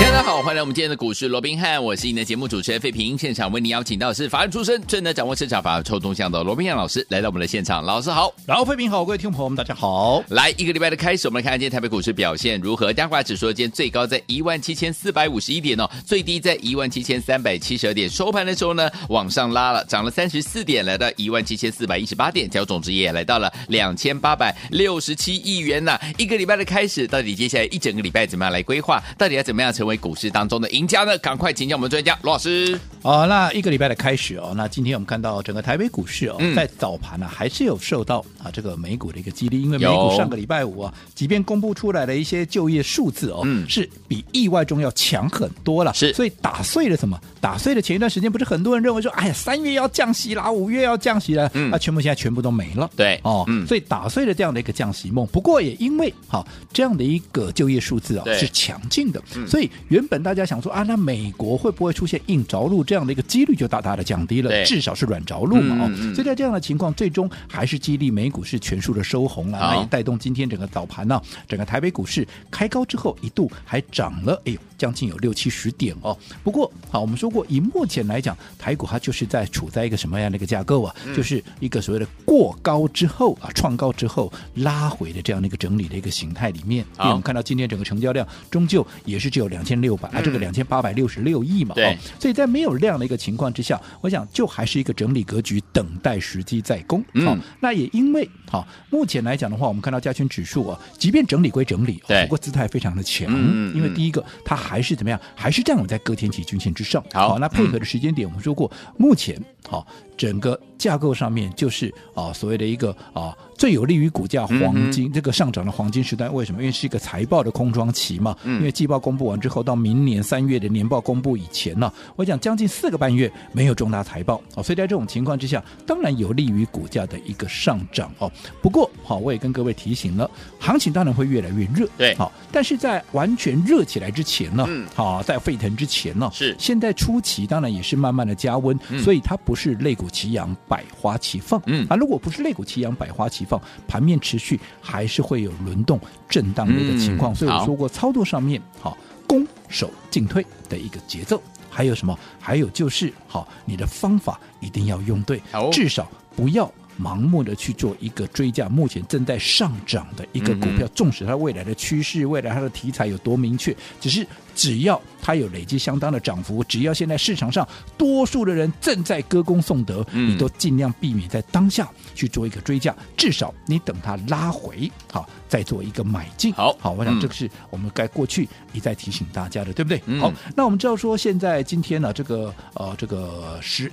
大家好，欢迎来我们今天的股市罗宾汉，我是你的节目主持人费平。现场为你邀请到的是法案出身、最能掌握市场法抽动向的罗宾汉老师来到我们的现场。老师好，然后费平好，各位听众朋友们大家好。来一个礼拜的开始，我们来看看今天台北股市表现如何。加权指数今天最高在一万七千四百五十一点哦，最低在一万七千三百七十二点。收盘的时候呢，往上拉了，涨了三十四点，来到一万七千四百一十八点，交总值也来到了两千八百六十七亿元呐。一个礼拜的开始，到底接下来一整个礼拜怎么样来规划？到底要怎么样成为股市当中的？赢家呢？赶快请教我们专家罗老师。哦，那一个礼拜的开始哦，那今天我们看到整个台北股市哦，在早盘呢、啊、还是有受到啊这个美股的一个激励，因为美股上个礼拜五啊，即便公布出来的一些就业数字哦，是比意外中要强很多了，是，所以打碎了什么？打碎了前一段时间不是很多人认为说，哎呀，三月要降息啦，五月要降息了，嗯，那全部现在全部都没了，对，哦，嗯、所以打碎了这样的一个降息梦。不过也因为好、哦、这样的一个就业数字啊、哦、是强劲的，所以原本大家想说啊，那美国会不会出现硬着陆这样的一个几率就大大的降低了，至少是软着陆嘛，哦，嗯嗯、所以在这样的情况，最终还是激励美股是全数的收红了，那也带动今天整个早盘呢、啊，整个台北股市开高之后一度还涨了，哎呦，将近有六七十点哦。不过好，我们说过，以目前来讲，台股它就是在处在一个什么样的一个架构啊？嗯、就是一个所谓的过高之后啊，创高之后拉回的这样的一个整理的一个形态里面。好因为我们看到今天整个成交量终究也是只有两千六百啊，这个两千八百六十六亿嘛。对、哦，所以在没有量的一个情况之下，我想就还是一个整理格局，等待时机再攻。好、嗯哦，那也因为好、哦，目前来讲的话，我们看到加权指数啊，即便整理归整理，对不过姿态非常的强。嗯、因为第一个，它还是怎么样，还是站稳在各天期均线之上。好，哦、那配合的时间点，我们说过，目前好。哦整个架构上面就是啊，所谓的一个啊最有利于股价黄金、嗯、这个上涨的黄金时代。为什么？因为是一个财报的空窗期嘛。嗯、因为季报公布完之后，到明年三月的年报公布以前呢、啊，我讲将近四个半月没有重大财报哦，所以在这种情况之下，当然有利于股价的一个上涨哦。不过好，我也跟各位提醒了，行情当然会越来越热。对，好，但是在完全热起来之前呢，嗯，好，在沸腾之前呢，是现在初期当然也是慢慢的加温，嗯、所以它不是肋骨。齐扬，百花齐放。嗯啊，如果不是肋骨齐扬，百花齐放，盘面持续还是会有轮动、震荡的一个情况。嗯、所以我说过，操作上面好，攻守进退的一个节奏，还有什么？还有就是好，你的方法一定要用对，好至少不要。盲目的去做一个追价，目前正在上涨的一个股票，嗯、哼纵使它未来的趋势、未来它的题材有多明确，只是只要它有累积相当的涨幅，只要现在市场上多数的人正在歌功颂德，嗯、你都尽量避免在当下去做一个追加，至少你等它拉回，好再做一个买进。好，好，我想这个是我们该过去一再提醒大家的，对不对？嗯、好，那我们知道说现在今天呢，这个呃，这个十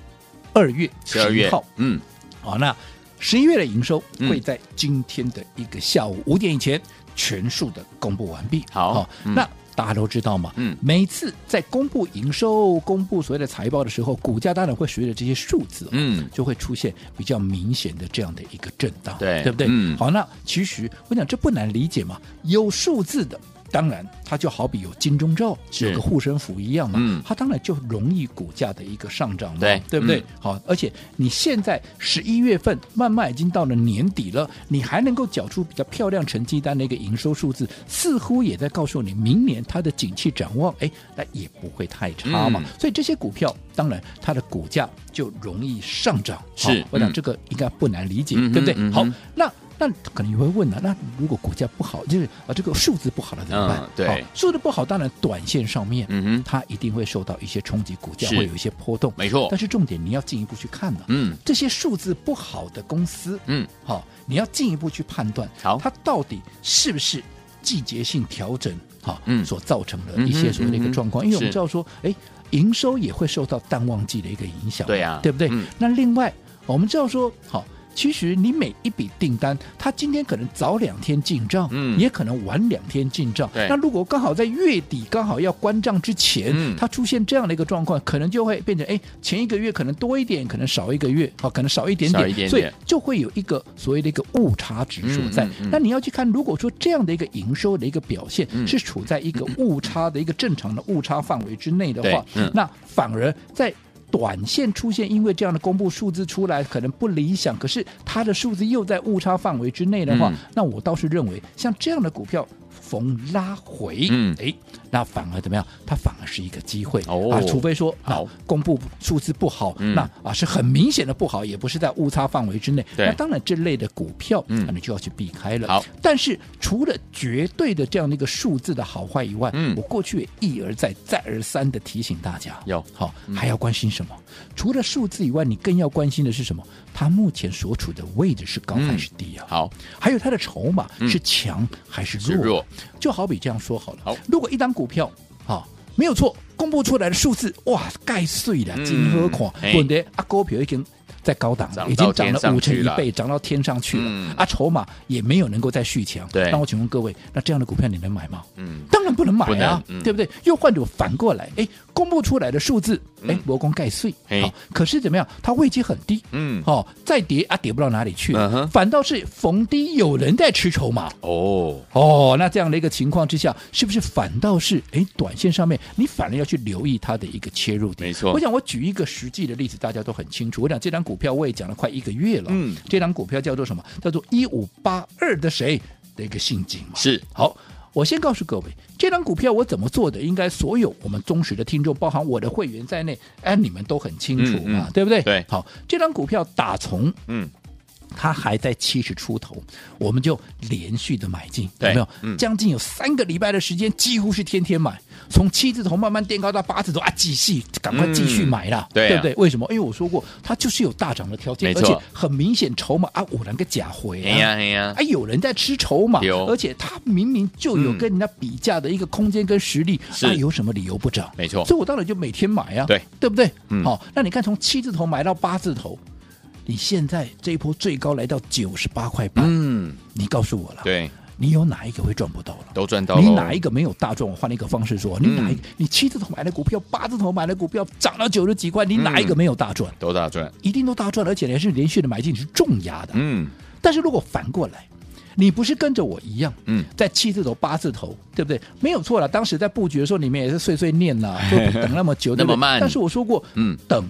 二月十二号，嗯，好，那。十一月的营收会在今天的一个下午五点以前全数的公布完毕。好，哦嗯、那大家都知道嘛，嗯，每次在公布营收、公布所谓的财报的时候，股价当然会随着这些数字，嗯，就会出现比较明显的这样的一个震荡，对，对不对？嗯，好，那其实我想这不难理解嘛，有数字的。当然，它就好比有金钟罩，是有个护身符一样嘛。嗯，它当然就容易股价的一个上涨嘛，对，对不对？嗯、好，而且你现在十一月份慢慢已经到了年底了，你还能够缴出比较漂亮成绩单的一个营收数字，似乎也在告诉你，明年它的景气展望，哎，那也不会太差嘛。嗯、所以这些股票，当然它的股价就容易上涨。是，我想这个应该不难理解，嗯、对不对？嗯、好，那。那可能你会问了，那如果股价不好，就是啊这个数字不好了怎么办？嗯、对，数字不好，当然短线上面，嗯哼，它一定会受到一些冲击，股价会有一些波动，没错。但是重点你要进一步去看呢，嗯，这些数字不好的公司，嗯，好，你要进一步去判断，好，它到底是不是季节性调整，好，嗯，所造成的一些所谓的一个状况？因为我们知道说，哎，营收也会受到淡旺季的一个影响，对呀，对不对？那另外我们知道说，好。其实你每一笔订单，它今天可能早两天进账，嗯，也可能晚两天进账。对，那如果刚好在月底刚好要关账之前，嗯，它出现这样的一个状况，可能就会变成哎，前一个月可能多一点，可能少一个月，好，可能少一点点，少一点点，所以就会有一个所谓的一个误差值所在。那你要去看，如果说这样的一个营收的一个表现是处在一个误差的一个正常的误差范围之内的话，嗯，那反而在。短线出现，因为这样的公布数字出来可能不理想，可是它的数字又在误差范围之内的话，嗯、那我倒是认为像这样的股票。逢拉回，嗯，哎，那反而怎么样？它反而是一个机会。哦。啊，除非说好。公布数字不好，嗯、那啊是很明显的不好，也不是在误差范围之内。那当然这类的股票，嗯，那你就要去避开了。好，但是除了绝对的这样的一个数字的好坏以外，嗯，我过去也一而再、再而三的提醒大家，有。好还要关心什么？除了数字以外，你更要关心的是什么？它目前所处的位置是高还是低啊？好，还有它的筹码是强还是弱？就好比这样说好了，好，如果一档股票啊没有错，公布出来的数字哇盖碎了，金和款，滚的啊股票已经在高档了，已经涨了五成一倍，涨到天上去了，啊筹码也没有能够再续强。对，那我请问各位，那这样的股票你能买吗？嗯，不能买啊，对不对？又换着反过来，哎。公布出来的数字，哎，魔光盖碎，好，可是怎么样？它位阶很低，嗯，哦，再跌啊，跌不到哪里去，反倒是逢低有人在吃筹码，哦哦，那这样的一个情况之下，是不是反倒是哎，短线上面你反而要去留意它的一个切入点？没错，我想我举一个实际的例子，大家都很清楚。我讲这张股票我也讲了快一个月了，嗯，这张股票叫做什么？叫做一五八二的谁的一个信景嘛？是，好。我先告诉各位，这张股票我怎么做的，应该所有我们忠实的听众，包含我的会员在内，哎，你们都很清楚嘛，嗯嗯、对不对？对，好，这张股票打从嗯。它还在七十出头，我们就连续的买进，有没有？嗯、将近有三个礼拜的时间，几乎是天天买，从七字头慢慢垫高到八字头啊，继续赶快继续买了，嗯、对，啊、对不对？为什么？因为我说过，它就是有大涨的条件，而且很明显筹码啊，五两个假回啊，哎呀哎呀，啊，有人在吃筹码，有而且它明明就有跟人家比价的一个空间跟实力，那、嗯啊、有什么理由不涨？没错，所以我当然就每天买啊，对，对不对？嗯，好，那你看从七字头买到八字头。你现在这一波最高来到九十八块八，嗯，你告诉我了，对，你有哪一个会赚不到了？都赚到了。你哪一个没有大赚？我换一个方式说，你哪一个？你七字头买的股票，八字头买的股票涨到九十几块，你哪一个没有大赚？都大赚，一定都大赚，而且还是连续的买进，是重压的。嗯，但是如果反过来，你不是跟着我一样，嗯，在七字头、八字头，对不对？没有错了。当时在布局的时候，你们也是碎碎念呐，就等那么久，那么慢。但是我说过，嗯，等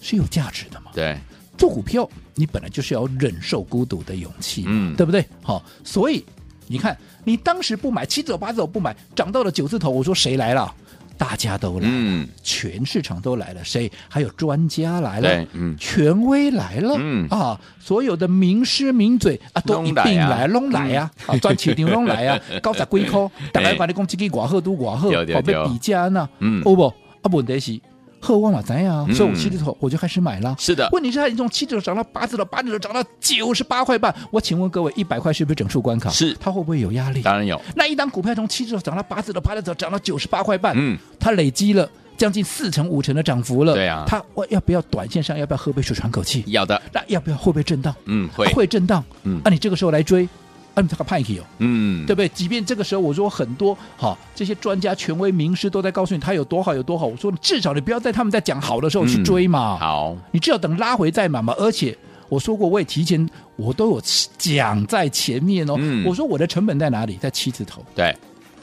是有价值的嘛？对。做股票，你本来就是要忍受孤独的勇气，嗯，对不对？好，所以你看，你当时不买七走八走不买，涨到了九字头，我说谁来了？大家都来了，嗯，全市场都来了，谁？还有专家来了，嗯，权威来了，嗯。啊，所有的名师名嘴啊都一并来，拢来啊，啊，赚钱的拢来啊，高十几块，大家把你讲这个寡贺都寡贺，好被比价呢，嗯，哦不，啊问题是。喝旺了，怎样？所以我七字头我就开始买了。是的，问题是它已经从七字头涨到八字头，八字头涨到九十八块半。我请问各位，一百块是不是整数关卡？是，它会不会有压力？当然有。那一档股票从七字头涨到八字头，八字头涨到九十八块半，嗯，它累积了将近四成五成的涨幅了。对啊，它我要不要短线上要不要喝杯水喘口气？要的。那要不要会不会震荡？嗯，会，会震荡。嗯，那你这个时候来追？嗯，这个派克哦，嗯，对不对？即便这个时候我说很多好，这些专家、权威、名师都在告诉你他有多好有多好。我说至少你不要在他们在讲好的时候去追嘛。好，你至少等拉回再买嘛。而且我说过，我也提前我都有讲在前面哦。我说我的成本在哪里？在七字头。对，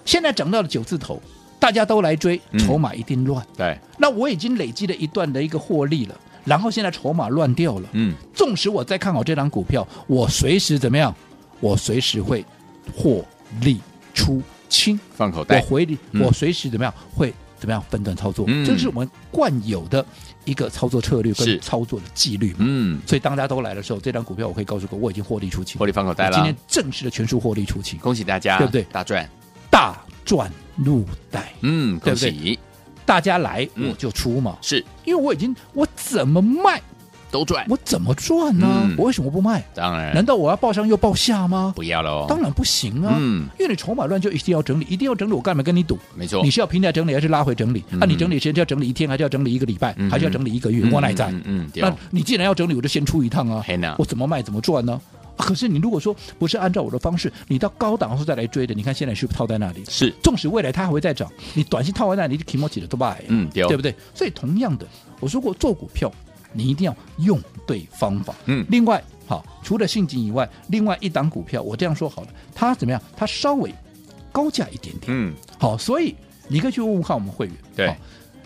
现在涨到了九字头，大家都来追，筹码一定乱。对，那我已经累积了一段的一个获利了，然后现在筹码乱掉了。嗯，纵使我再看好这张股票，我随时怎么样？我随时会获利出清，放口袋。我回利，嗯、我随时怎么样会怎么样分段操作？嗯、这是我们惯有的一个操作策略跟操作的纪律。嗯，所以当大家都来的时候，这张股票我可以告诉各位，我已经获利出清，获利放口袋了。今天正式的全数获利出清，恭喜大家，对不对？大赚，大赚入袋。嗯，恭喜大家来我就出嘛，是因为我已经我怎么卖？都赚。我怎么赚呢？嗯我为什么不卖？当然，难道我要报上又报下吗？不要喽。当然不行啊！嗯，因为你筹码乱就一定要整理，一定要整理。我干嘛跟你赌？没错，你是要平台整理还是拉回整理？嗯啊，你整理时间是要整理一天，还是要整理一个礼拜，嗯还是要整理一个月？嗯我哪在？嗯那你既然要整理，我就先出一趟啊！我怎么卖怎么赚呢？啊可是你如果说不是按照我的方式，你到高档后再来追的，你看现在是不是套在那里？是，纵使未来它还会再涨，你短期套在那里，你提莫起的都卖，嗯，对不对？所以同样的，我说过做股票，你一定要用对方法。嗯另外，好，除了信景以外，另外一档股票，我这样说好了，它怎么样？它稍微高价一点点。嗯，好，所以你可以去问问看我们会员。对好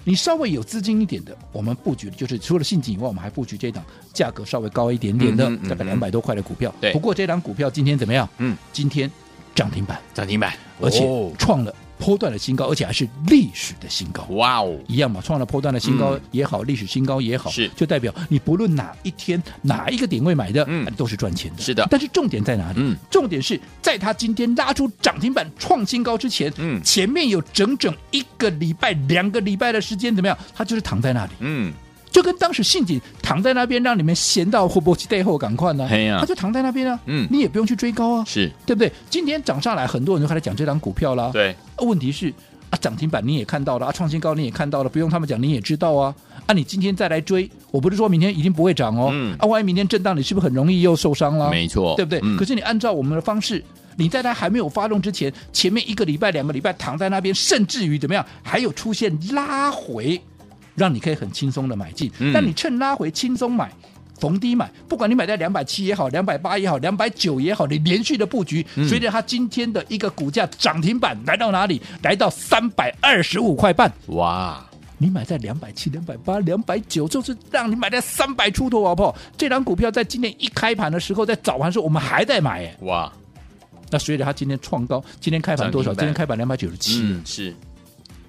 你稍微有资金一点的，我们布局的就是除了信锦以外，我们还布局这档价格稍微高一点点的，嗯哼嗯大概两百多块的股票。对不过这档股票今天怎么样？嗯，今天涨停板，涨停板，而且哦创了波段的新高，而且还是历史的新高。哇哦，一样嘛，创了波段的新高嗯。也好，历史新高也好，是。就代表你不论哪一天哪一个点位买的，嗯。啊都是赚钱的。是的。但是重点在哪里？嗯。重点是在它今天拉出涨停板创新高之前，嗯。前面有整整一个礼拜、两个礼拜的时间，怎么样？它就是躺在那里，嗯，就跟当时信景躺在那边，让你们闲到后波期背后赶快呢，嘿呀它就躺在那边啊，嗯你也不用去追高啊，是对不对？今天涨上来，很多人就开始讲这档股票啦，对，啊问题是啊，涨停板你也看到了啊，创新高你也看到了，不用他们讲你也知道啊。啊，你今天再来追，我不是说明天一定不会涨哦。嗯啊，万一明天震荡，你是不是很容易又受伤了？没错，对不对？嗯可是你按照我们的方式，你在它还没有发动之前，前面一个礼拜、两个礼拜躺在那边，甚至于怎么样，还有出现拉回，让你可以很轻松的买进。嗯但你趁拉回轻松买。逢低买，不管你买在两百七也好，两百八也好，两百九也好，你连续的布局，嗯随着它今天的一个股价涨停板来到哪里？来到三百二十五块半。哇，你买在两百七、两百八、两百九，就是让你买在三百出头，好不好？这张股票在今天一开盘的时候，在早盘的时候，我们还在买，哎，哇，那随着它今天创高，今天开盘多少？今天开盘两百九十七，嗯，是，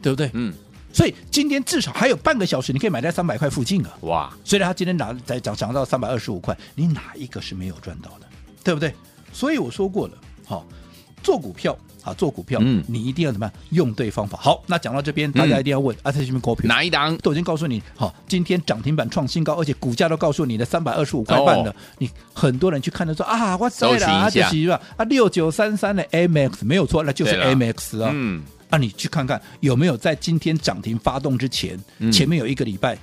对不对？嗯，所以今天至少还有半个小时，你可以买在三百块附近啊。哇，虽然它今天拿在涨涨到三百二十五块，你哪一个是没有赚到的？对不对？所以我说过了，好、做股票啊，做股票，嗯你一定要怎么样用对方法。好，那讲到这边，大家一定要问、啊，这是什么股票？哪一档？都已经告诉你，好，今天涨停板创新高，而且股价都告诉你的三百二十五块半的。哦你很多人去看的说啊，我知了，啊，搜寻一下就是啊，六九三三的 AMX 没有错，那就是对了 AMX 啊。嗯，啊，你去看看有没有在今天涨停发动之前，嗯前面有一个礼拜、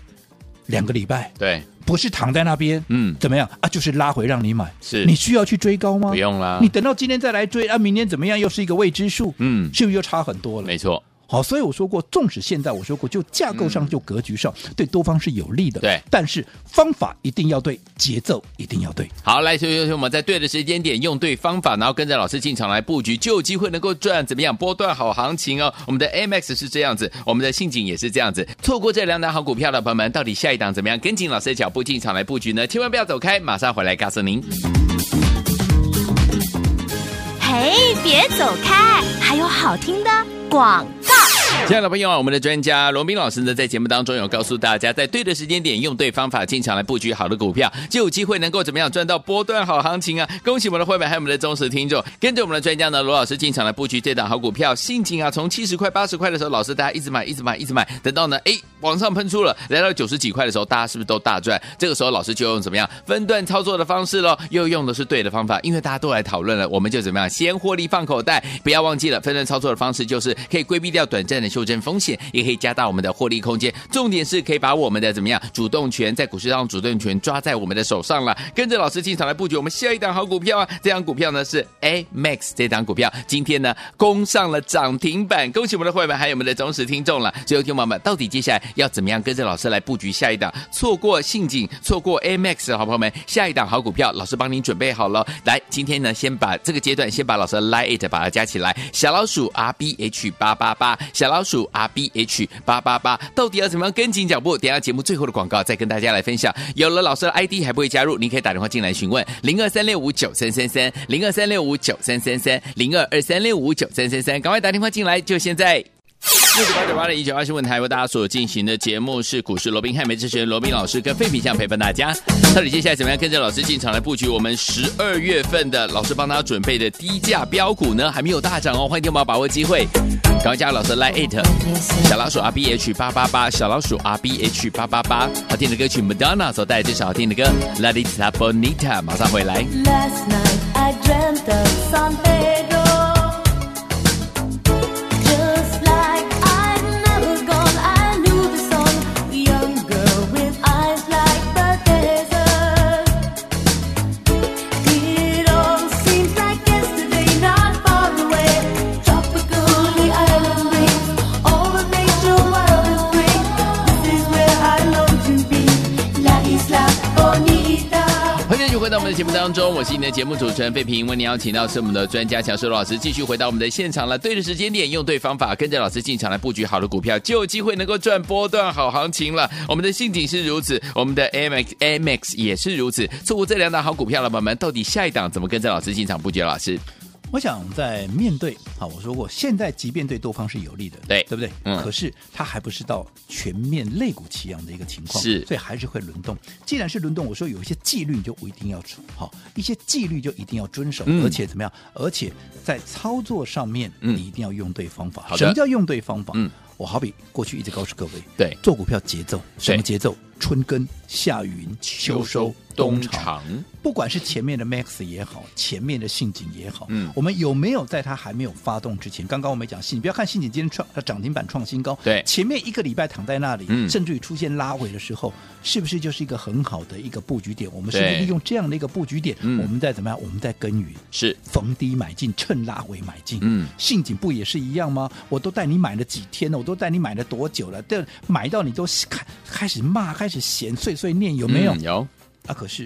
两个礼拜，对，不是躺在那边，嗯怎么样啊？就是拉回让你买，是你需要去追高吗？不用啦你等到今天再来追啊，明天怎么样？又是一个未知数，嗯是不是又差很多了？没错，好，所以我说过，纵使现在我说过，就架构上、就格局上，对多方是有利的。嗯对但是方法一定要对，节奏一定要对。好，来，所以我们在对的时间点，用对方法，然后跟着老师进场来布局，就有机会能够赚怎么样波段好行情哦。我们的 AMX 是这样子，我们的信景也是这样子。错过这两档好股票的朋友们，到底下一档怎么样跟紧老师的脚步进场来布局呢？千万不要走开，马上回来告诉您。嘿，别走开，还有好听的广告。亲爱的朋友，我们的专家罗斌老师呢，在节目当中有告诉大家，在对的时间点，用对方法进场来布局好的股票，就有机会能够怎么样赚到波段好行情啊！恭喜我们的会员还有我们的忠实听众，跟着我们的专家呢，罗老师进场来布局这档好股票，心情啊，从七十块、八十块的时候，老师大家一直买、一直买、一直买，等到呢，哎，往上喷出了，来到九十几块的时候，大家是不是都大赚？这个时候老师就用怎么样分段操作的方式喽，又用的是对的方法，因为大家都来讨论了，我们就怎么样先获利放口袋，不要忘记了分段操作的方式就是可以规避掉短暂的修正风险，也可以加大我们的获利空间。重点是可以把我们的怎么样主动权在股市上主动权抓在我们的手上了。跟着老师进场来布局我们下一档好股票啊！这档股票呢是 A Max 这档股票，今天呢攻上了涨停板，恭喜我们的会员还有我们的忠实听众了。最后听众们，到底接下来要怎么样跟着老师来布局下一档？错过信景，错过 A Max 的好朋友们，下一档好股票，老师帮您准备好了。来，今天呢先把这个阶段先把老师的 Line It 把它加起来，小老鼠 R B H 八八八，小老老鼠 R B H 八八八，到底要怎么样跟紧脚步？等下节目最后的广告再跟大家来分享。有了老师的 ID 还不会加入，您可以打电话进来询问零二三六五九三三三零二三六五九三三三零二二三六五九三三三，赶快打电话进来，就现在。六九八九八的一九八新闻台为大家所进行的节目是股市罗宾汉梅主持人罗宾老师跟废品相陪伴大家。到底接下来怎么样跟着老师进场来布局我们十二月份的老师帮他准备的低价标股呢？还没有大涨哦，欢迎听我们把握机会，赶快加老师来 it 小老鼠 R B H 八八八小老鼠 R B H 八八八好听的歌曲 Madonna 所带来这首好听的歌 La Isla Bonita 马上回来。在我们的节目当中，我是你的节目主持人费平。为您邀请到是我们的专家乔硕老师，继续回到我们的现场了。对的时间点，用对方法，跟着老师进场来布局好的股票，就有机会能够赚波段好行情了。我们的信景是如此，我们的 AMX AMX 也是如此。错过这两档好股票了，宝宝们，到底下一档怎么跟着老师进场布局？老师？我想在面对好，我说过，现在即便对多方是有利的，对对不对？嗯。可是它还不是到全面肋骨齐扬的一个情况，是，所以还是会轮动。既然是轮动，我说有一些纪律你就一定要好，一些纪律就一定要遵守，嗯、而且怎么样？而且在操作上面，你一定要用对方法。什么叫用对方法？嗯，我好比过去一直告诉各位，对，做股票节奏，什么节奏？春耕、夏耘、秋收、冬藏。不管是前面的 Max 也好，前面的信景也好，嗯，我们有没有在它还没有发动之前？刚刚我们讲信，不要看信景今天创它涨停板创新高，对，前面一个礼拜躺在那里，嗯，甚至于出现拉尾的时候，是不是就是一个很好的一个布局点？我们是不是利用这样的一个布局点，我们在怎么样？我们在耕耘，是逢低买进，趁拉尾买进，嗯，信景不也是一样吗？我都带你买了几天了，我都带你买了多久了？这买到你都开开始骂，开始嫌碎碎念，有没有？嗯、有啊，可是。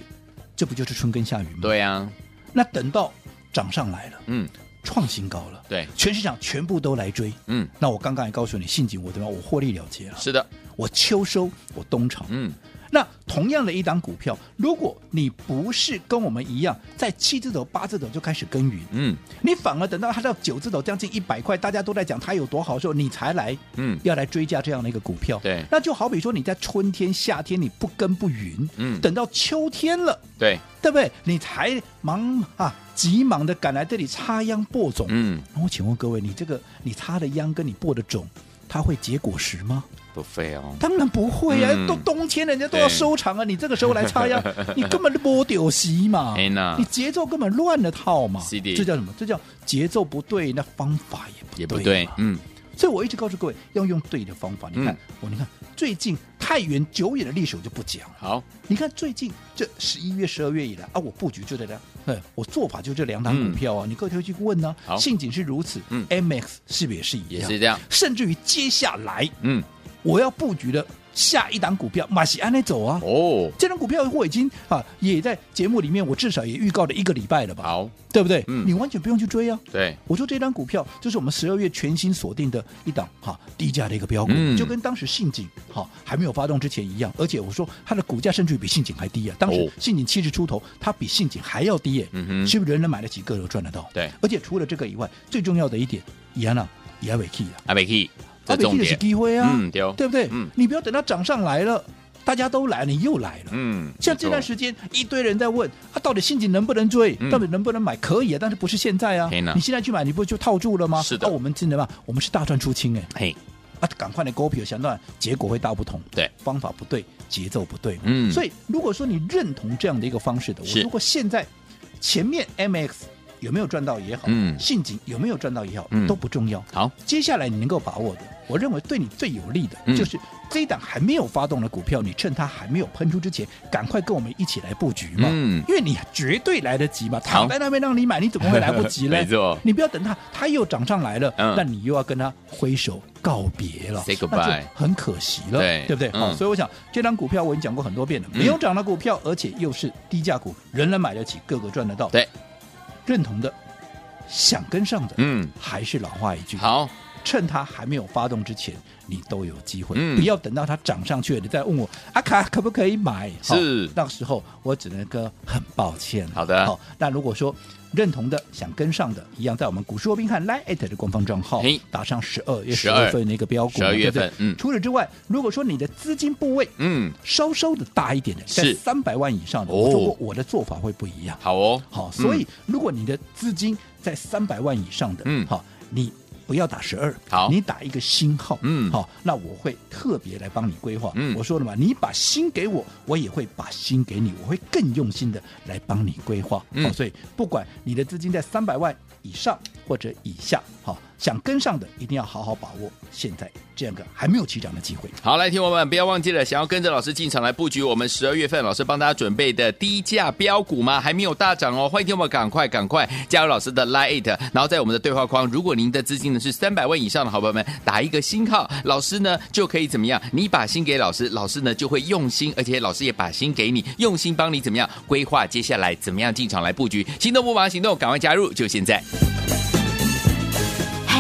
这不就是春耕夏耘吗？对呀、啊，那等到涨上来了，嗯，创新高了，对，全市场全部都来追，嗯，那我刚刚也告诉你，信景我怎么样？我获利了结了，是的，我秋收，我冬藏，嗯。那同样的一档股票，如果你不是跟我们一样在七字头、八字头就开始耕耘，嗯，你反而等到它到九字头，将近一百块，大家都在讲它有多好的时候，你才来，嗯，要来追加这样的一个股票，对，那就好比说你在春天、夏天你不耕不耘，嗯，等到秋天了，对，对不对？你才忙啊，急忙的赶来这里插秧播种，嗯，那我请问各位，你这个你插的秧跟你播的种，它会结果实吗？不费哦，当然不会啊！嗯、都冬天，人家都要收场啊！你这个时候来插秧，你根本就没丢席嘛！哎、你节奏根本乱了套嘛！的这叫什么？这叫节奏不对，那方法也不对。嗯。所以我一直告诉各位，要用对的方法。你看，我、嗯、你看，最近太远久远的历史我就不讲。好，你看最近这十一月、十二月以来啊，我布局就在这，对，我做法就这两档股票啊，嗯、你各位可以去问呢、啊。信景是如此，嗯，MX 是不是也是一样？也是这样。甚至于接下来，嗯。我要布局的下一档股票，马西安内走啊！哦，这档股票我已经啊，也在节目里面，我至少也预告了一个礼拜了吧？好，对不对？嗯，你完全不用去追啊。对，我说这档股票就是我们十二月全新锁定的一档哈低价的一个标股，嗯、就跟当时信景哈还没有发动之前一样，而且我说它的股价甚至比信景还低啊。当时信景七十出头，它比信景还要低耶。嗯哼，是不是人人买得起，个个赚得到？对，而且除了这个以外，最重要的一点，伊安娜伊阿维 key 啊，阿维 key。阿北 K 的是机会啊，嗯，对，对不对？嗯，你不要等到涨上来了，大家都来，你又来了，嗯，像这段时间一堆人在问，啊，到底陷阱能不能追？到底能不能买？可以啊，但是不是现在啊？你现在去买，你不就套住了吗？是的，我们真的吗？我们是大赚出清哎，嘿，啊，赶快的股票想断，结果会大不同，对，方法不对，节奏不对，嗯，所以如果说你认同这样的一个方式的，我如果现在前面 MX。有没有赚到也好，嗯，信景有没有赚到也好，嗯，都不重要。好，接下来你能够把握的，我认为对你最有利的，嗯，就是这一档还没有发动的股票，你趁它还没有喷出之前，赶快跟我们一起来布局嘛。嗯，因为你绝对来得及嘛，躺在那边让你买，你怎么会来不及呢？没错，你不要等它，它又涨上来了，嗯，那你又要跟它挥手告别了，say goodbye，很可惜了，对，对不对？好，嗯，所以我想这张股票我已经讲过很多遍了，没有涨的股票，而且又是低价股，人人买得起，个个赚得到，对，认同的。想跟上的，嗯，还是老话一句，好，趁它还没有发动之前，你都有机会。嗯、不要等到它涨上去了，你再问我阿卡、啊、可不可以买？是，那个时候我只能跟很抱歉。好的，好。那如果说认同的想跟上的，一样在我们股市罗宾汉 Line@ 的官方账号打上十二月十二份那个标股，十二月份。嗯。除了之外，如果说你的资金部位嗯稍稍的大一点的，在三百万以上的，我说过我的做法会不一样。好哦，好。所以如果你的资金在三百万以上的，嗯，好，你。不要打十二，好，你打一个星号，嗯，好，那我会特别来帮你规划。嗯，我说了嘛，你把心给我，我也会把心给你，我会更用心的来帮你规划。嗯，好，所以不管你的资金在三百万以上或者以下，好。想跟上的一定要好好把握现在这样个还没有起涨的机会。好，来，听我们不要忘记了，想要跟着老师进场来布局我们十二月份老师帮大家准备的低价标股吗？还没有大涨哦，欢迎听我们赶快赶快加入老师的 Line，然后在我们的对话框，如果您的资金呢是三百万以上的好朋友们，打一个星号，老师呢就可以怎么样？你把心给老师，老师呢就会用心，而且老师也把心给你，用心帮你怎么样规划接下来怎么样进场来布局。心动不忙行动，赶快加入，就现在。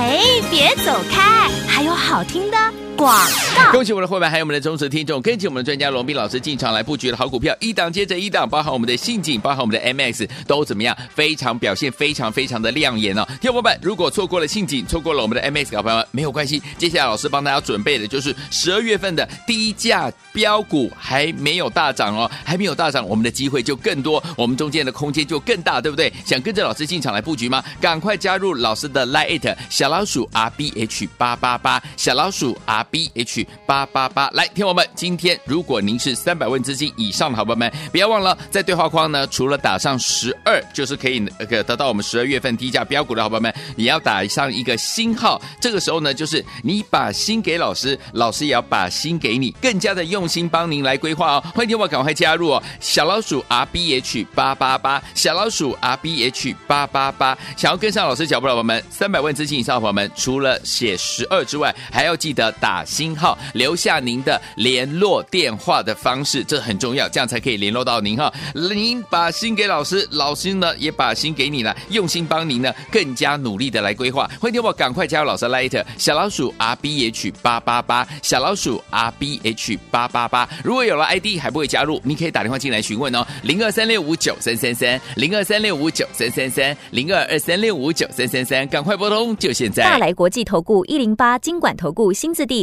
哎，别走开，还有好听的。广告，恭喜我们的会员，还有我们的忠实听众，跟紧我们的专家罗宾老师进场来布局的好股票，一档接着一档，包含我们的信景，包含我们的 MX，都怎么样？非常表现，非常非常的亮眼哦！听众朋友们，如果错过了信景，错过了我们的 MX，好朋友们没有关系，接下来老师帮大家准备的就是十二月份的低价标股，还没有大涨哦，还没有大涨，我们的机会就更多，我们中间的空间就更大，对不对？想跟着老师进场来布局吗？赶快加入老师的 Line 小老鼠 R B H 八八八，小老鼠 R。B H 八八八，来，听我们，今天如果您是三百万资金以上的好朋友们，不要忘了在对话框呢，除了打上十二，就是可以呃得到我们十二月份低价标股的好朋友们，也要打上一个星号。这个时候呢，就是你把心给老师，老师也要把心给你，更加的用心帮您来规划哦。欢迎听我赶快加入哦，小老鼠 R B H 八八八，小老鼠 R B H 八八八，想要跟上老师脚步的朋友们，三百万资金以上的朋友们，除了写十二之外，还要记得打。星号留下您的联络电话的方式，这很重要，这样才可以联络到您哈。您把心给老师，老师呢也把心给你了，用心帮您呢更加努力的来规划。欢迎我赶快加入老师 Light 小老鼠 R B H 八八八，小老鼠 R B H 八八八。如果有了 ID 还不会加入，你可以打电话进来询问哦，零二三六五九三三三，零二三六五九三三三，零二二三六五九三三三，赶快拨通，就现在。大来国际投顾一零八金管投顾新字第。